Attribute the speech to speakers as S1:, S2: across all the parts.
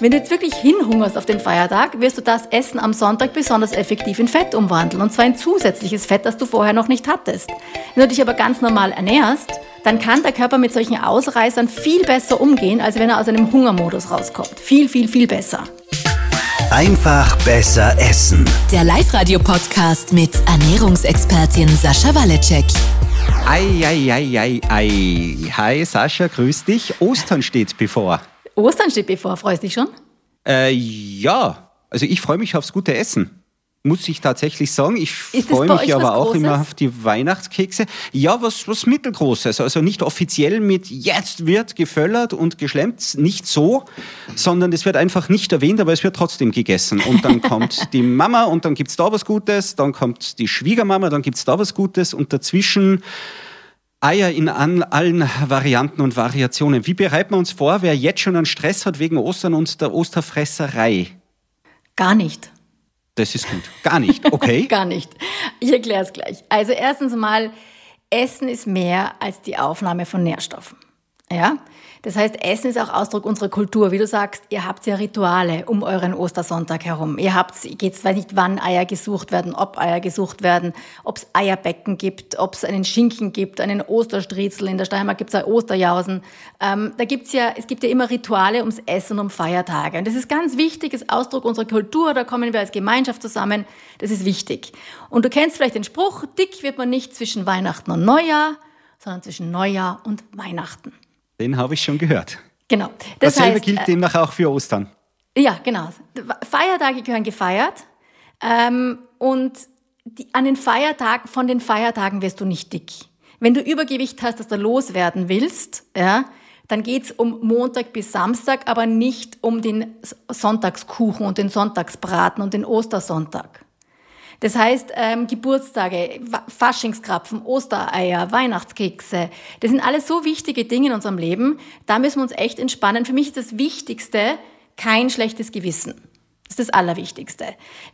S1: Wenn du jetzt wirklich hinhungerst auf den Feiertag, wirst du das Essen am Sonntag besonders effektiv in Fett umwandeln. Und zwar in zusätzliches Fett, das du vorher noch nicht hattest. Wenn du dich aber ganz normal ernährst, dann kann der Körper mit solchen Ausreißern viel besser umgehen, als wenn er aus einem Hungermodus rauskommt. Viel, viel, viel besser.
S2: Einfach besser essen.
S3: Der Live-Radio-Podcast mit Ernährungsexpertin Sascha Waleczek.
S4: Ei, ei, ei, ei, ei. Hi Sascha, grüß dich. Ostern steht bevor.
S1: Ostern steht bevor, freust du dich schon?
S4: Äh, ja, also ich freue mich aufs gute Essen. Muss ich tatsächlich sagen. Ich freue mich aber auch
S1: Großes?
S4: immer auf die Weihnachtskekse. Ja, was, was Mittelgroßes. Also nicht offiziell mit jetzt wird geföllert und geschlemmt, nicht so, sondern es wird einfach nicht erwähnt, aber es wird trotzdem gegessen. Und dann kommt die Mama und dann gibt es da was Gutes, dann kommt die Schwiegermama, dann gibt es da was Gutes und dazwischen Eier in an, allen Varianten und Variationen. Wie bereiten wir uns vor, wer jetzt schon einen Stress hat wegen Ostern und der Osterfresserei?
S1: Gar nicht.
S4: Das ist gut. Gar nicht. Okay.
S1: Gar nicht. Ich erkläre es gleich. Also erstens mal, Essen ist mehr als die Aufnahme von Nährstoffen. Ja? Das heißt, Essen ist auch Ausdruck unserer Kultur. Wie du sagst, ihr habt ja Rituale um euren Ostersonntag herum. Ihr habt, jetzt weiß nicht, wann Eier gesucht werden, ob Eier gesucht werden, ob es Eierbecken gibt, ob es einen Schinken gibt, einen Osterstriezel. In der Steiermark gibt es ja Osterjausen. Ähm, da gibt's ja, es gibt ja immer Rituale ums Essen, um Feiertage. Und das ist ganz wichtig, ist Ausdruck unserer Kultur. Da kommen wir als Gemeinschaft zusammen. Das ist wichtig. Und du kennst vielleicht den Spruch, dick wird man nicht zwischen Weihnachten und Neujahr, sondern zwischen Neujahr und Weihnachten.
S4: Den habe ich schon gehört.
S1: Genau. Das
S4: Dasselbe
S1: heißt,
S4: gilt
S1: äh,
S4: demnach auch für Ostern.
S1: ja, genau. Feiertage gehören gefeiert. Ähm, und die, an den Feiertagen, von den Feiertagen wirst du nicht dick. Wenn du Übergewicht hast, das du loswerden willst, ja, dann geht's um Montag bis Samstag, aber nicht um den Sonntagskuchen und den Sonntagsbraten und den Ostersonntag. Das heißt, ähm, Geburtstage, Faschingskrapfen, Ostereier, Weihnachtskekse, das sind alles so wichtige Dinge in unserem Leben. Da müssen wir uns echt entspannen. Für mich ist das Wichtigste kein schlechtes Gewissen. Das ist das Allerwichtigste.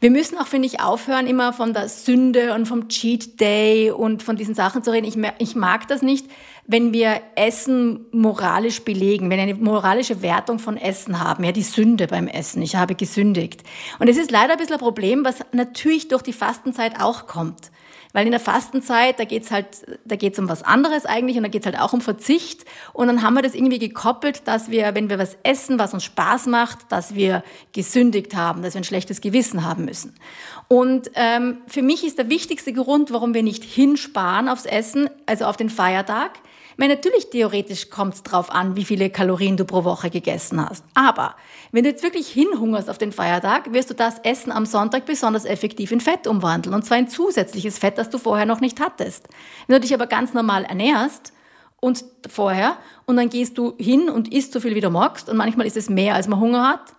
S1: Wir müssen auch, finde ich, aufhören, immer von der Sünde und vom Cheat Day und von diesen Sachen zu reden. Ich, ich mag das nicht, wenn wir Essen moralisch belegen, wenn wir eine moralische Wertung von Essen haben. Ja, die Sünde beim Essen. Ich habe gesündigt. Und es ist leider ein bisschen ein Problem, was natürlich durch die Fastenzeit auch kommt. Weil in der Fastenzeit, da geht's halt, da geht's um was anderes eigentlich und da geht's halt auch um Verzicht. Und dann haben wir das irgendwie gekoppelt, dass wir, wenn wir was essen, was uns Spaß macht, dass wir gesündigt haben, dass wir ein schlechtes Gewissen haben müssen. Und ähm, für mich ist der wichtigste Grund, warum wir nicht hinsparen aufs Essen, also auf den Feiertag, meine, natürlich theoretisch kommt es drauf an, wie viele Kalorien du pro Woche gegessen hast. Aber wenn du jetzt wirklich hinhungerst auf den Feiertag, wirst du das Essen am Sonntag besonders effektiv in Fett umwandeln. Und zwar in zusätzliches Fett, das du vorher noch nicht hattest. Wenn du dich aber ganz normal ernährst und vorher und dann gehst du hin und isst so viel, wie du magst und manchmal ist es mehr, als man Hunger hat,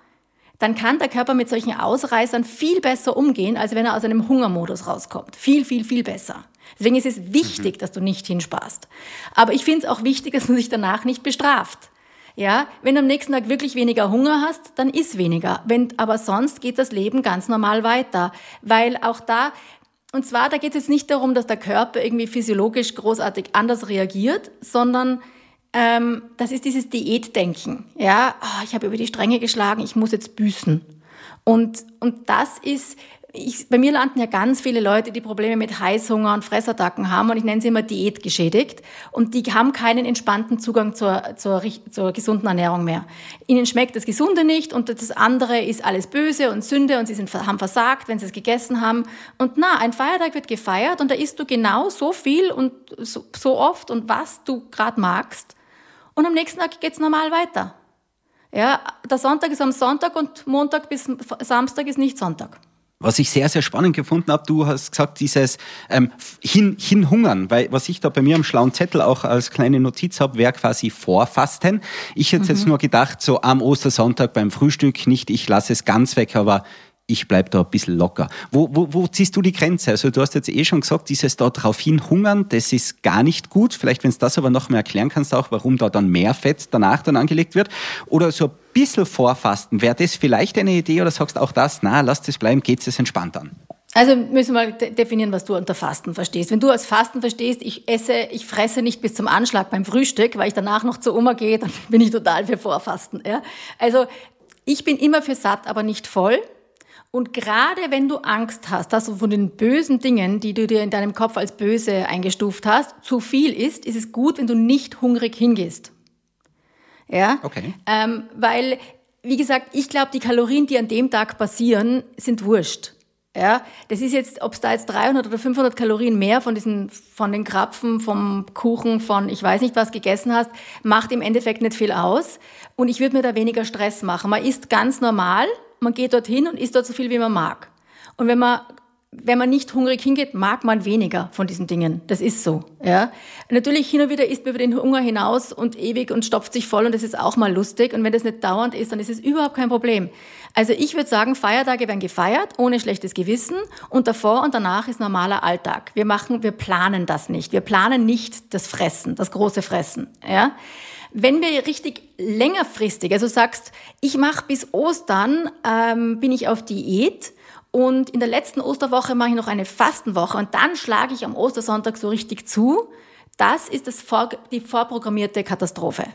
S1: dann kann der Körper mit solchen Ausreißern viel besser umgehen, als wenn er aus einem Hungermodus rauskommt. Viel, viel, viel besser. Deswegen ist es wichtig, dass du nicht hinsparst. Aber ich finde es auch wichtig, dass man sich danach nicht bestraft. Ja, wenn du am nächsten Tag wirklich weniger Hunger hast, dann isst weniger. Wenn, aber sonst geht das Leben ganz normal weiter. Weil auch da, und zwar, da geht es jetzt nicht darum, dass der Körper irgendwie physiologisch großartig anders reagiert, sondern ähm, das ist dieses Diätdenken. Ja, oh, ich habe über die Stränge geschlagen, ich muss jetzt büßen. Und, und das ist, ich, bei mir landen ja ganz viele Leute, die Probleme mit Heißhunger und Fressattacken haben und ich nenne sie immer diätgeschädigt und die haben keinen entspannten Zugang zur, zur, zur gesunden Ernährung mehr. Ihnen schmeckt das Gesunde nicht und das andere ist alles böse und Sünde und sie sind, haben versagt, wenn sie es gegessen haben. Und na, ein Feiertag wird gefeiert und da isst du genau so viel und so, so oft und was du gerade magst und am nächsten Tag geht's normal weiter. Ja, der Sonntag ist am Sonntag und Montag bis Samstag ist nicht Sonntag.
S4: Was ich sehr, sehr spannend gefunden habe, du hast gesagt, dieses ähm, hin, hinhungern, weil was ich da bei mir am schlauen Zettel auch als kleine Notiz habe, wäre quasi Vorfasten. Ich hätte jetzt nur gedacht, so am Ostersonntag beim Frühstück, nicht ich lasse es ganz weg, aber ich bleib da ein bisschen locker. Wo, wo, wo ziehst du die Grenze? Also du hast jetzt eh schon gesagt, dieses da drauf hinhungern, das ist gar nicht gut. Vielleicht, wenn du das aber noch mal erklären kannst, auch warum da dann mehr Fett danach dann angelegt wird. Oder so ein bisschen vorfasten, wäre das vielleicht eine Idee oder sagst auch das, na, lass das bleiben, geht es entspannt an?
S1: Also müssen wir mal de- definieren, was du unter Fasten verstehst. Wenn du als Fasten verstehst, ich esse, ich fresse nicht bis zum Anschlag beim Frühstück, weil ich danach noch zur Oma gehe, dann bin ich total für Vorfasten. Ja? Also Ich bin immer für satt, aber nicht voll. Und gerade wenn du Angst hast, dass du von den bösen Dingen, die du dir in deinem Kopf als böse eingestuft hast, zu viel isst, ist es gut, wenn du nicht hungrig hingehst. Ja?
S4: Okay.
S1: Ähm, weil, wie gesagt, ich glaube, die Kalorien, die an dem Tag passieren, sind wurscht. Ja, das ist jetzt, ob es da jetzt 300 oder 500 Kalorien mehr von diesen, von den Krapfen, vom Kuchen, von ich weiß nicht was gegessen hast, macht im Endeffekt nicht viel aus. Und ich würde mir da weniger Stress machen. Man isst ganz normal, man geht dorthin und isst dort so viel, wie man mag. Und wenn man wenn man nicht hungrig hingeht, mag man weniger von diesen Dingen. Das ist so. Ja. Natürlich hin und wieder isst man über den Hunger hinaus und ewig und stopft sich voll und das ist auch mal lustig. Und wenn das nicht dauernd ist, dann ist es überhaupt kein Problem. Also ich würde sagen, Feiertage werden gefeiert, ohne schlechtes Gewissen und davor und danach ist normaler Alltag. Wir machen, wir planen das nicht. Wir planen nicht das Fressen, das große Fressen. Ja. Wenn wir richtig längerfristig, also sagst, ich mache bis Ostern, ähm, bin ich auf Diät, und in der letzten Osterwoche mache ich noch eine Fastenwoche und dann schlage ich am Ostersonntag so richtig zu. Das ist das vor, die vorprogrammierte Katastrophe.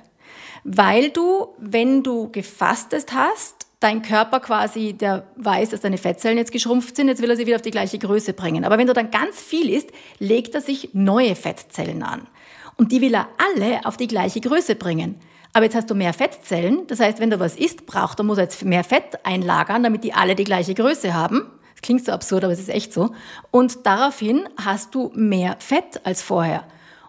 S1: Weil du, wenn du gefastet hast, dein Körper quasi, der weiß, dass deine Fettzellen jetzt geschrumpft sind, jetzt will er sie wieder auf die gleiche Größe bringen. Aber wenn du dann ganz viel isst, legt er sich neue Fettzellen an. Und die will er alle auf die gleiche Größe bringen. Aber jetzt hast du mehr Fettzellen. Das heißt, wenn du was isst, braucht er, muss er jetzt mehr Fett einlagern, damit die alle die gleiche Größe haben. Das klingt so absurd, aber es ist echt so. Und daraufhin hast du mehr Fett als vorher.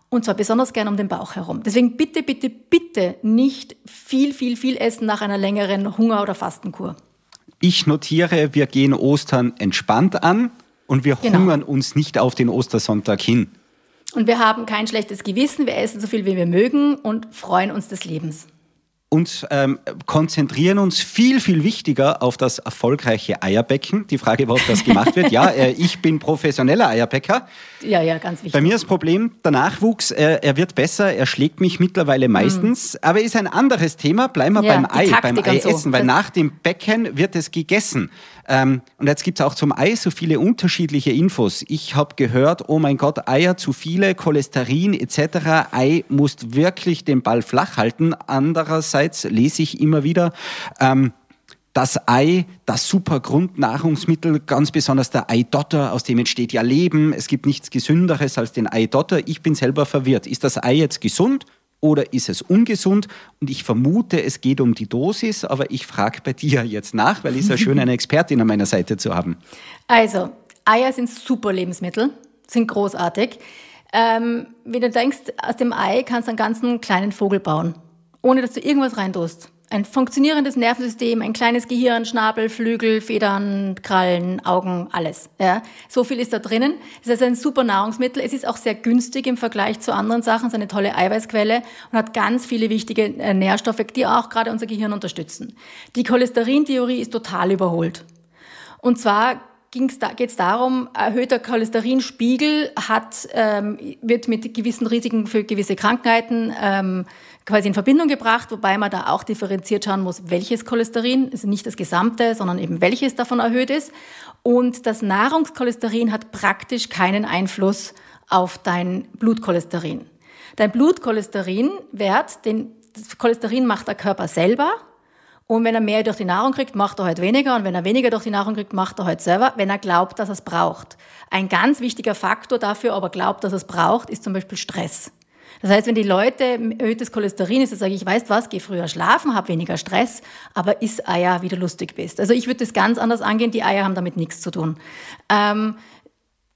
S1: Und zwar besonders gern um den Bauch herum. Deswegen bitte, bitte, bitte nicht viel, viel, viel essen nach einer längeren Hunger- oder Fastenkur.
S4: Ich notiere, wir gehen Ostern entspannt an und wir genau. hungern uns nicht auf den Ostersonntag hin.
S1: Und wir haben kein schlechtes Gewissen, wir essen so viel, wie wir mögen und freuen uns des Lebens
S4: und ähm, konzentrieren uns viel, viel wichtiger auf das erfolgreiche Eierbecken. Die Frage, ob das gemacht wird. Ja, äh, ich bin professioneller Eierbäcker.
S1: Ja, ja, ganz wichtig.
S4: Bei mir ist das Problem, der Nachwuchs, äh, er wird besser, er schlägt mich mittlerweile meistens, mhm. aber ist ein anderes Thema. Bleiben wir ja, beim Ei, beim Ei so. essen, weil das nach dem Becken wird es gegessen. Ähm, und jetzt gibt es auch zum Ei so viele unterschiedliche Infos. Ich habe gehört, oh mein Gott, Eier zu viele, Cholesterin etc. Ei muss wirklich den Ball flach halten. Andererseits lese ich immer wieder, ähm, das Ei, das super Grundnahrungsmittel, ganz besonders der Eidotter, aus dem entsteht ja Leben. Es gibt nichts Gesünderes als den Eidotter. Ich bin selber verwirrt. Ist das Ei jetzt gesund oder ist es ungesund? Und ich vermute, es geht um die Dosis, aber ich frage bei dir jetzt nach, weil es ist ja schön, eine Expertin an meiner Seite zu haben.
S1: Also, Eier sind super Lebensmittel, sind großartig. Ähm, wenn du denkst, aus dem Ei kannst du einen ganzen kleinen Vogel bauen, ohne dass du irgendwas reintust ein funktionierendes Nervensystem, ein kleines Gehirn, Schnabel, Flügel, Federn, Krallen, Augen, alles. Ja, so viel ist da drinnen. Es ist ein super Nahrungsmittel. Es ist auch sehr günstig im Vergleich zu anderen Sachen. Es ist eine tolle Eiweißquelle und hat ganz viele wichtige äh, Nährstoffe, die auch gerade unser Gehirn unterstützen. Die Cholesterintheorie ist total überholt. Und zwar geht es darum, erhöhter Cholesterinspiegel hat, ähm, wird mit gewissen Risiken für gewisse Krankheiten ähm, quasi in Verbindung gebracht, wobei man da auch differenziert schauen muss, welches Cholesterin, also nicht das gesamte, sondern eben welches davon erhöht ist. Und das Nahrungscholesterin hat praktisch keinen Einfluss auf dein Blutcholesterin. Dein Blutcholesterinwert, den, das Cholesterin macht der Körper selber. Und wenn er mehr durch die Nahrung kriegt, macht er halt weniger. Und wenn er weniger durch die Nahrung kriegt, macht er halt selber, wenn er glaubt, dass er es braucht. Ein ganz wichtiger Faktor dafür, aber glaubt, dass er es braucht, ist zum Beispiel Stress. Das heißt, wenn die Leute erhöhtes Cholesterin ist, dann sage ich, ich weiß was, geh früher schlafen, hab weniger Stress, aber iss Eier, wie du lustig bist. Also ich würde das ganz anders angehen, die Eier haben damit nichts zu tun. Ähm,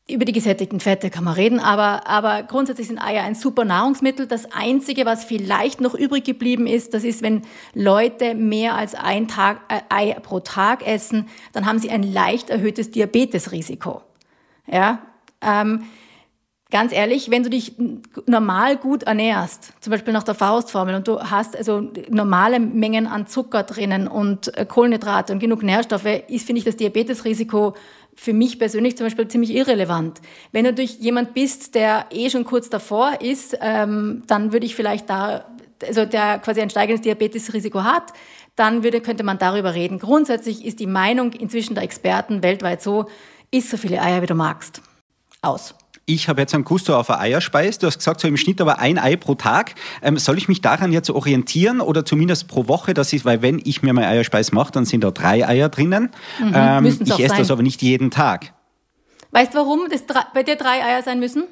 S1: über die gesättigten Fette kann man reden, aber, aber grundsätzlich sind Eier ein super Nahrungsmittel. Das Einzige, was vielleicht noch übrig geblieben ist, das ist, wenn Leute mehr als ein Tag, äh, Ei pro Tag essen, dann haben sie ein leicht erhöhtes Diabetesrisiko. Ja, ähm, ganz ehrlich, wenn du dich normal gut ernährst, zum Beispiel nach der Faustformel, und du hast also normale Mengen an Zucker drinnen und äh, Kohlenhydrate und genug Nährstoffe, ist, finde ich, das Diabetesrisiko für mich persönlich zum Beispiel ziemlich irrelevant. Wenn du durch jemand bist, der eh schon kurz davor ist, ähm, dann würde ich vielleicht da, also der quasi ein steigendes Diabetesrisiko hat, dann würde, könnte man darüber reden. Grundsätzlich ist die Meinung inzwischen der Experten weltweit so, isst so viele Eier, wie du magst. Aus.
S4: Ich habe jetzt einen Gusto auf eine Eierspeis. Du hast gesagt, so im Schnitt aber ein Ei pro Tag. Ähm, soll ich mich daran jetzt orientieren oder zumindest pro Woche? Das ist, weil wenn ich mir meine Eierspeis mache, dann sind da drei Eier drinnen.
S1: Mhm,
S4: ähm, ich esse das
S1: sein.
S4: aber nicht jeden Tag.
S1: Weißt du, warum das bei dir drei Eier sein müssen?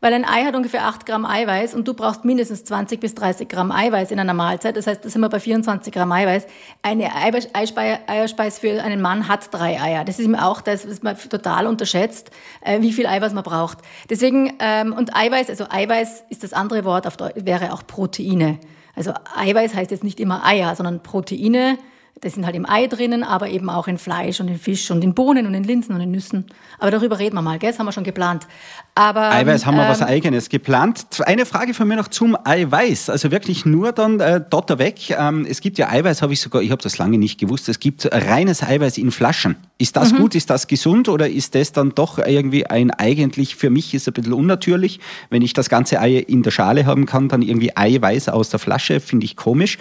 S1: Weil ein Ei hat ungefähr 8 Gramm Eiweiß und du brauchst mindestens 20 bis 30 Gramm Eiweiß in einer Mahlzeit. Das heißt, da sind wir bei 24 Gramm Eiweiß. Eine Eierspeis für einen Mann hat drei Eier. Das ist ihm auch das, was man total unterschätzt, äh, wie viel Eiweiß man braucht. Deswegen, ähm, und Eiweiß, also Eiweiß ist das andere Wort, auf Deu wäre auch Proteine. Also Eiweiß heißt jetzt nicht immer Eier, sondern Proteine. Das sind halt im Ei drinnen, aber eben auch in Fleisch und in Fisch und in Bohnen und in Linsen und in Nüssen. Aber darüber reden wir mal, gell? Das haben wir schon geplant. Aber,
S4: Eiweiß haben wir
S1: ähm,
S4: was Eigenes geplant. Eine Frage von mir noch zum Eiweiß. Also wirklich nur dann äh, Dotter weg. Ähm, es gibt ja Eiweiß, habe ich sogar, ich habe das lange nicht gewusst, es gibt reines Eiweiß in Flaschen. Ist das gut, ist das gesund oder ist das dann doch irgendwie ein eigentlich, für mich ist ein bisschen unnatürlich, wenn ich das ganze Ei in der Schale haben kann, dann irgendwie Eiweiß aus der Flasche, finde ich komisch.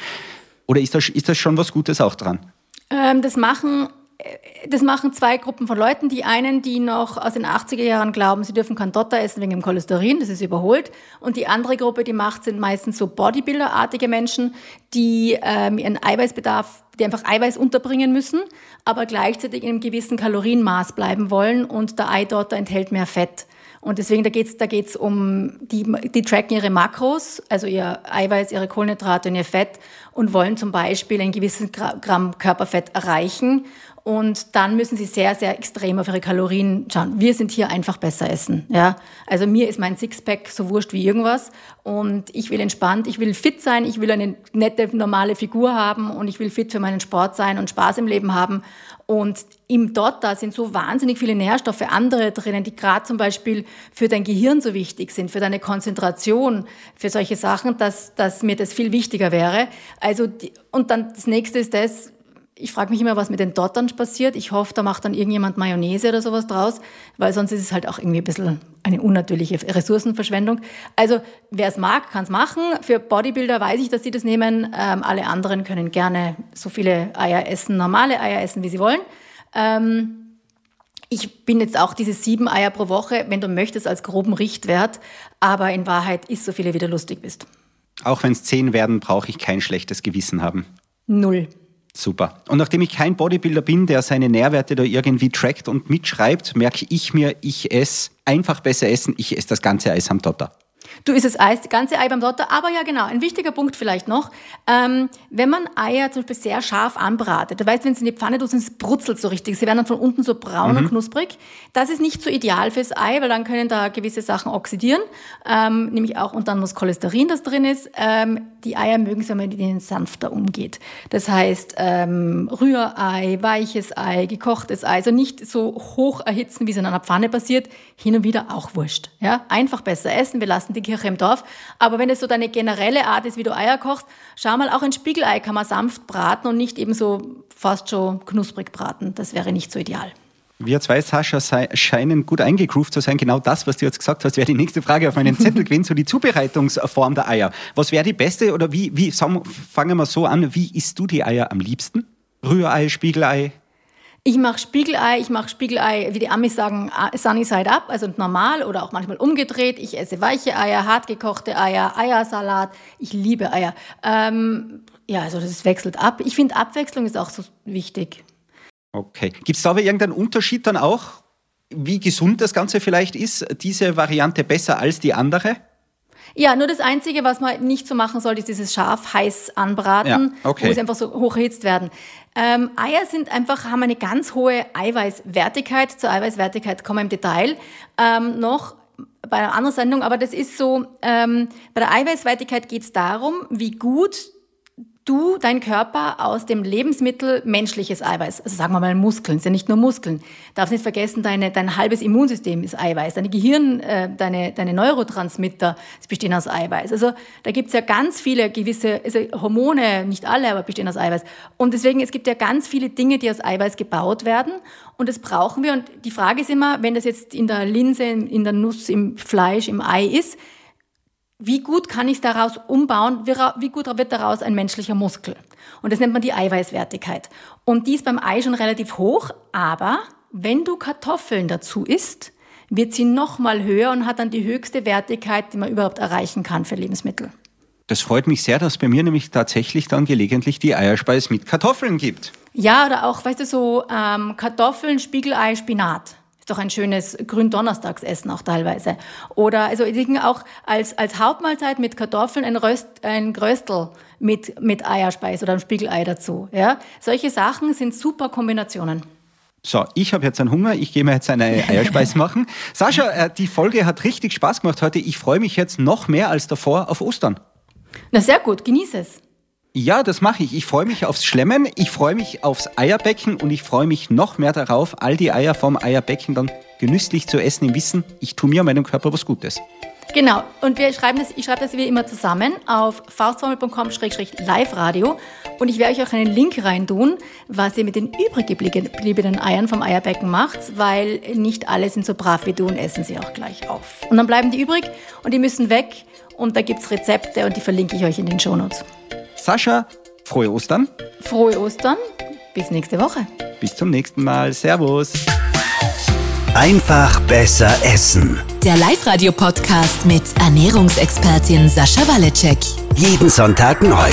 S4: Oder ist das, ist das schon was Gutes auch dran?
S1: Ähm, das machen äh, das machen zwei Gruppen von Leuten. Die einen, die noch aus den 80er Jahren glauben, sie dürfen kein Dotter essen wegen dem Cholesterin, das ist überholt. Und die andere Gruppe, die macht, sind meistens so Bodybuilder-artige Menschen, die ähm, ihren Eiweißbedarf, die einfach Eiweiß unterbringen müssen, aber gleichzeitig in einem gewissen Kalorienmaß bleiben wollen und der Eidotter enthält mehr Fett. Und deswegen, da geht's da geht's um, die, die tracken ihre Makros, also ihr Eiweiß, ihre Kohlenhydrate und ihr Fett und wollen zum Beispiel ein gewisses Gra- Gramm Körperfett erreichen. Und dann müssen sie sehr, sehr extrem auf ihre Kalorien schauen. Wir sind hier einfach besser essen. Ja? Also mir ist mein Sixpack so wurscht wie irgendwas. Und ich will entspannt, ich will fit sein, ich will eine nette, normale Figur haben und ich will fit für meinen Sport sein und Spaß im Leben haben. Und im Dotter sind so wahnsinnig viele Nährstoffe, andere drinnen, die gerade zum Beispiel für dein Gehirn so wichtig sind, für deine Konzentration, für solche Sachen, dass, dass mir das viel wichtiger wäre. Also die, und dann das nächste ist das, ich frage mich immer, was mit den Dottern passiert. Ich hoffe, da macht dann irgendjemand Mayonnaise oder sowas draus, weil sonst ist es halt auch irgendwie ein bisschen eine unnatürliche Ressourcenverschwendung. Also wer es mag, kann es machen. Für Bodybuilder weiß ich, dass sie das nehmen. Ähm, alle anderen können gerne so viele Eier essen, normale Eier essen, wie sie wollen. Ähm, ich bin jetzt auch diese sieben Eier pro Woche, wenn du möchtest, als groben Richtwert. Aber in Wahrheit isst so viele, wie du lustig bist.
S4: Auch wenn es zehn werden, brauche ich kein schlechtes Gewissen haben.
S1: Null.
S4: Super. Und nachdem ich kein Bodybuilder bin, der seine Nährwerte da irgendwie trackt und mitschreibt, merke ich mir, ich esse einfach besser essen, ich esse das ganze Eis am Dotter.
S1: Du isst das Eis, das ganze Ei beim Dotter. Aber ja, genau, ein wichtiger Punkt vielleicht noch. Ähm, wenn man Eier zum Beispiel sehr scharf anbratet, du weißt, wenn sie in die Pfanne tust, es brutzelt so richtig. Sie werden dann von unten so braun und knusprig. Das ist nicht so ideal fürs Ei, weil dann können da gewisse Sachen oxidieren. Ähm, nämlich auch und dann das Cholesterin, das drin ist. Ähm, die Eier mögen es, wenn man mit ihnen sanfter umgeht. Das heißt, ähm, Rührei, weiches Ei, gekochtes Ei. Also nicht so hoch erhitzen, wie es in einer Pfanne passiert. Hin und wieder auch wurscht. Ja? Einfach besser essen. Wir lassen die Kirche im Dorf. Aber wenn es so deine generelle Art ist, wie du Eier kochst, schau mal, auch ein Spiegelei kann man sanft braten und nicht eben so fast schon knusprig braten. Das wäre nicht so ideal.
S4: Wir zwei, Sascha, scheinen gut eingegroovt zu sein. Genau das, was du jetzt gesagt hast, wäre die nächste Frage auf meinem Zettel gewesen, so die Zubereitungsform der Eier. Was wäre die beste oder wie, wie sagen, fangen wir so an, wie isst du die Eier am liebsten? Rührei, Spiegelei?
S1: Ich mache Spiegelei, ich mache Spiegelei, wie die Amis sagen, uh, sunny side up, also normal oder auch manchmal umgedreht. Ich esse weiche Eier, hart gekochte Eier, Eiersalat. Ich liebe Eier. Ähm, ja, also das wechselt ab. Ich finde, Abwechslung ist auch so wichtig.
S4: Okay. Gibt es da aber irgendeinen Unterschied dann auch, wie gesund das Ganze vielleicht ist? Diese Variante besser als die andere?
S1: Ja, nur das Einzige, was man nicht so machen sollte, ist dieses scharf heiß anbraten,
S4: Ja, okay.
S1: wo sie einfach so hoch erhitzt werden. Ähm, Eier sind einfach, haben eine ganz hohe Eiweißwertigkeit. Zur Eiweißwertigkeit kommen wir im Detail ähm, noch bei einer anderen Sendung, aber das ist so, ähm, bei der Eiweißwertigkeit geht es darum, wie gut du, dein Körper aus dem Lebensmittel menschliches Eiweiß, also sagen wir mal Muskeln, ist ja nicht nur Muskeln, darfst nicht vergessen, deine, dein halbes Immunsystem ist Eiweiß, deine Gehirn, äh, deine, deine Neurotransmitter bestehen aus Eiweiß. Also da gibt's ja ganz viele gewisse, also Hormone, nicht alle, aber bestehen aus Eiweiß. Und deswegen, es gibt ja ganz viele Dinge, die aus Eiweiß gebaut werden und das brauchen wir. Und die Frage ist immer, wenn das jetzt in der Linse, in der Nuss, im Fleisch, im Ei ist, wie gut kann ich es daraus umbauen, wie gut wird daraus ein menschlicher Muskel. Und das nennt man die Eiweißwertigkeit. Und die ist beim Ei schon relativ hoch, aber wenn du Kartoffeln dazu isst, wird sie nochmal höher und hat dann die höchste Wertigkeit, die man überhaupt erreichen kann für Lebensmittel.
S4: Das freut mich sehr, dass bei mir nämlich tatsächlich dann gelegentlich die Eierspeis mit Kartoffeln gibt.
S1: Ja, oder auch, weißt du, so ähm, Kartoffeln, Spiegelei, Spinat. Ist doch ein schönes Gründonnerstagsessen auch teilweise. Oder also auch als, als Hauptmahlzeit mit Kartoffeln ein, Röst, ein Gröstel mit, mit Eierspeis oder ein Spiegelei dazu. Ja? Solche Sachen sind super Kombinationen.
S4: So, ich habe jetzt einen Hunger, ich gehe mir jetzt eine Eierspeis machen. Sascha, äh, die Folge hat richtig Spaß gemacht heute. Ich freue mich jetzt noch mehr als davor auf Ostern.
S1: Na sehr gut, genieße es.
S4: Ja, das mache ich. Ich freue mich aufs Schlemmen, ich freue mich aufs Eierbecken und ich freue mich noch mehr darauf, all die Eier vom Eierbecken dann genüsslich zu essen im Wissen, ich tue mir meinem Körper was Gutes.
S1: Genau, und wir schreiben das, ich schreibe das wie immer zusammen auf faustformel.com-live-radio und ich werde euch auch einen Link rein tun, was ihr mit den übrig gebliebenen Eiern vom Eierbecken macht, weil nicht alle sind so brav wie du und essen sie auch gleich auf. Und dann bleiben die übrig und die müssen weg und da gibt es Rezepte und die verlinke ich euch in den Shownotes.
S4: Sascha, frohe Ostern.
S1: Frohe Ostern. Bis nächste Woche.
S4: Bis zum nächsten Mal. Servus.
S2: Einfach besser essen.
S3: Der Live-Radio-Podcast mit Ernährungsexpertin Sascha Waleczek.
S2: Jeden Sonntag neu.